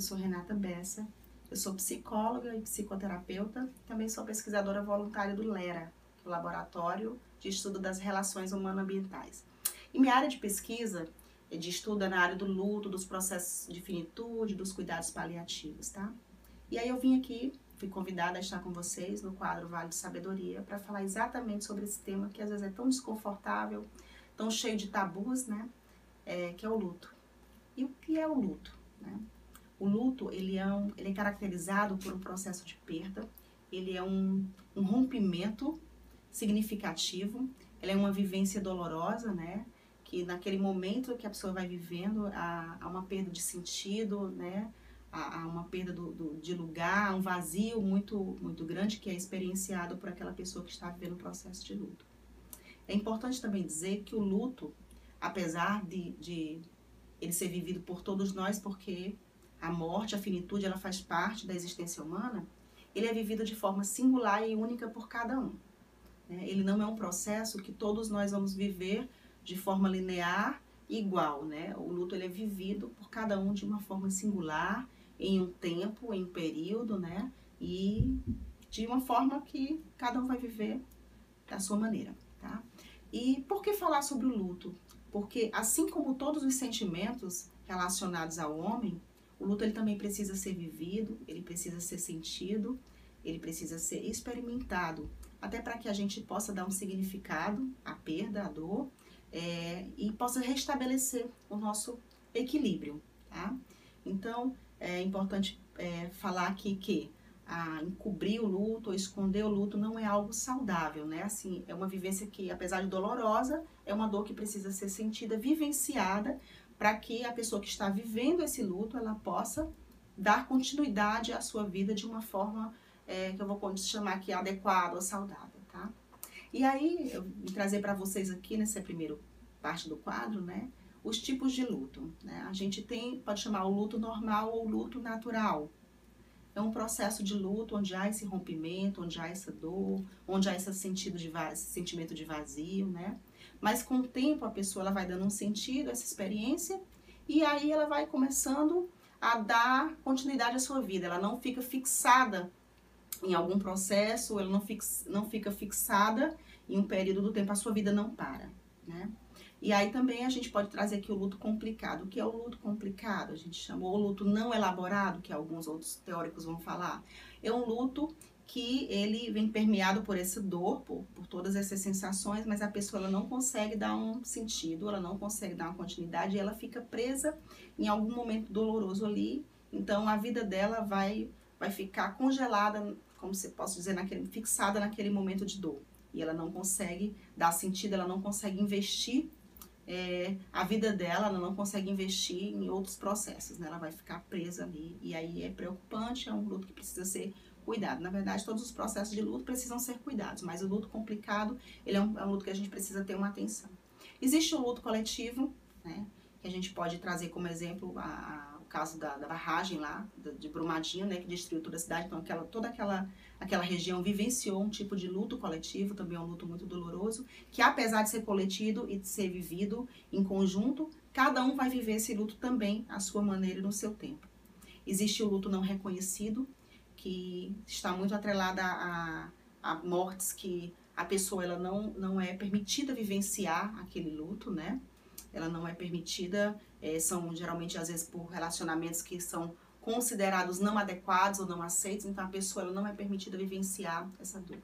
eu sou Renata Bessa, eu sou psicóloga e psicoterapeuta, também sou pesquisadora voluntária do LERA, o Laboratório de Estudo das Relações Humano-Ambientais. E minha área de pesquisa é de estudo é na área do luto, dos processos de finitude, dos cuidados paliativos, tá? E aí eu vim aqui, fui convidada a estar com vocês no quadro Vale de Sabedoria para falar exatamente sobre esse tema que às vezes é tão desconfortável, tão cheio de tabus, né? É, que é o luto. E o que é o luto? Né? O luto ele é, um, ele é caracterizado por um processo de perda, ele é um, um rompimento significativo, ele é uma vivência dolorosa, né? Que naquele momento que a pessoa vai vivendo há, há uma perda de sentido, né? Há, há uma perda do, do, de lugar, um vazio muito, muito grande que é experienciado por aquela pessoa que está vivendo o processo de luto. É importante também dizer que o luto, apesar de, de ele ser vivido por todos nós, porque a morte, a finitude, ela faz parte da existência humana, ele é vivido de forma singular e única por cada um. Né? Ele não é um processo que todos nós vamos viver de forma linear igual. Né? O luto ele é vivido por cada um de uma forma singular, em um tempo, em um período, né? e de uma forma que cada um vai viver da sua maneira. Tá? E por que falar sobre o luto? Porque assim como todos os sentimentos relacionados ao homem, o luto ele também precisa ser vivido, ele precisa ser sentido, ele precisa ser experimentado, até para que a gente possa dar um significado à perda, à dor, é, e possa restabelecer o nosso equilíbrio, tá? Então, é importante é, falar aqui que a encobrir o luto ou esconder o luto não é algo saudável, né? Assim, é uma vivência que, apesar de dolorosa, é uma dor que precisa ser sentida, vivenciada, para que a pessoa que está vivendo esse luto, ela possa dar continuidade à sua vida de uma forma é, que eu vou chamar aqui adequada ou saudável, tá? E aí, eu vim trazer para vocês aqui, nessa primeira parte do quadro, né? Os tipos de luto, né? A gente tem, pode chamar o luto normal ou luto natural, é um processo de luto onde há esse rompimento, onde há essa dor, onde há esse, sentido de esse sentimento de vazio, né? Mas com o tempo a pessoa ela vai dando um sentido a essa experiência e aí ela vai começando a dar continuidade à sua vida. Ela não fica fixada em algum processo, ela não, fix, não fica fixada em um período do tempo, a sua vida não para, né? E aí também a gente pode trazer aqui o luto complicado. O que é o luto complicado? A gente chamou o luto não elaborado, que alguns outros teóricos vão falar. É um luto que ele vem permeado por essa dor, por, por todas essas sensações, mas a pessoa ela não consegue dar um sentido, ela não consegue dar uma continuidade, ela fica presa em algum momento doloroso ali. Então a vida dela vai vai ficar congelada, como se posso dizer, naquele, fixada naquele momento de dor. E ela não consegue dar sentido, ela não consegue investir é, a vida dela, ela não consegue investir em outros processos, né? Ela vai ficar presa ali. E aí é preocupante, é um luto que precisa ser cuidado. Na verdade, todos os processos de luto precisam ser cuidados, mas o luto complicado, ele é um, é um luto que a gente precisa ter uma atenção. Existe o luto coletivo, né? Que a gente pode trazer como exemplo a, a, caso da, da barragem lá, de Brumadinho, né? Que destruiu toda a cidade. Então, aquela, toda aquela aquela região vivenciou um tipo de luto coletivo, também é um luto muito doloroso, que apesar de ser coletivo e de ser vivido em conjunto, cada um vai viver esse luto também à sua maneira e no seu tempo. Existe o luto não reconhecido, que está muito atrelada a, a mortes que a pessoa ela não, não é permitida vivenciar aquele luto, né? Ela não é permitida, é, são geralmente às vezes por relacionamentos que são considerados não adequados ou não aceitos, então a pessoa ela não é permitida vivenciar essa dor.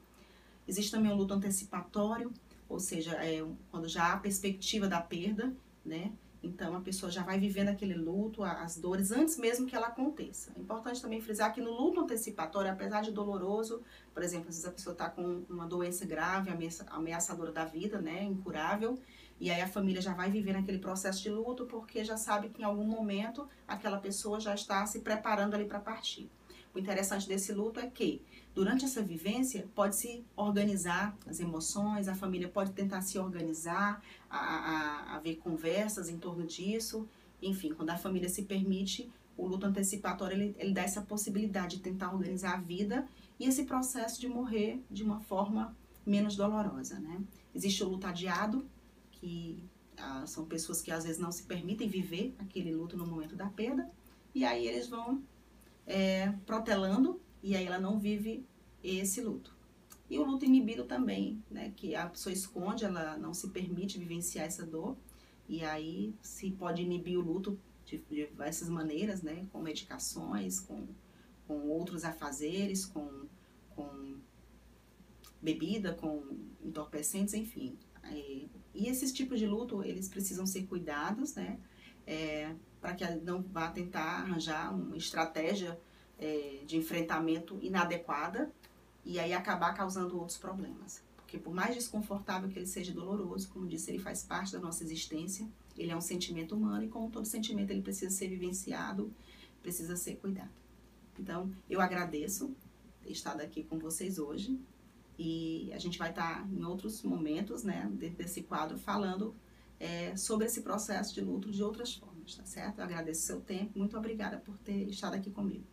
Existe também o luto antecipatório, ou seja, é quando já há a perspectiva da perda, né? Então a pessoa já vai vivendo aquele luto, as dores, antes mesmo que ela aconteça. É importante também frisar que no luto antecipatório, apesar de doloroso, por exemplo, às vezes a pessoa está com uma doença grave, ameaçadora da vida, né? Incurável, e aí a família já vai viver naquele processo de luto porque já sabe que em algum momento aquela pessoa já está se preparando ali para partir. O interessante desse luto é que durante essa vivência pode se organizar as emoções, a família pode tentar se organizar, a, a, a ver conversas em torno disso. Enfim, quando a família se permite, o luto antecipatório ele, ele dá essa possibilidade de tentar organizar a vida e esse processo de morrer de uma forma menos dolorosa, né? Existe o luto adiado, que ah, são pessoas que às vezes não se permitem viver aquele luto no momento da perda. e aí eles vão é, protelando e aí ela não vive esse luto. E o luto inibido também, né, que a pessoa esconde, ela não se permite vivenciar essa dor, e aí se pode inibir o luto de, diversas maneiras, né, com medicações, com, com outros afazeres, com, com bebida, com entorpecentes, enfim. E esses tipos de luto, eles precisam ser cuidados, né, é, para que não vá tentar arranjar uma estratégia é, de enfrentamento inadequada e aí acabar causando outros problemas. Porque por mais desconfortável que ele seja doloroso, como disse, ele faz parte da nossa existência, ele é um sentimento humano e como todo sentimento ele precisa ser vivenciado, precisa ser cuidado. Então, eu agradeço ter estado aqui com vocês hoje e a gente vai estar em outros momentos, né, dentro desse quadro, falando é, sobre esse processo de luto de outras formas, tá certo? Eu agradeço o seu tempo, muito obrigada por ter estado aqui comigo.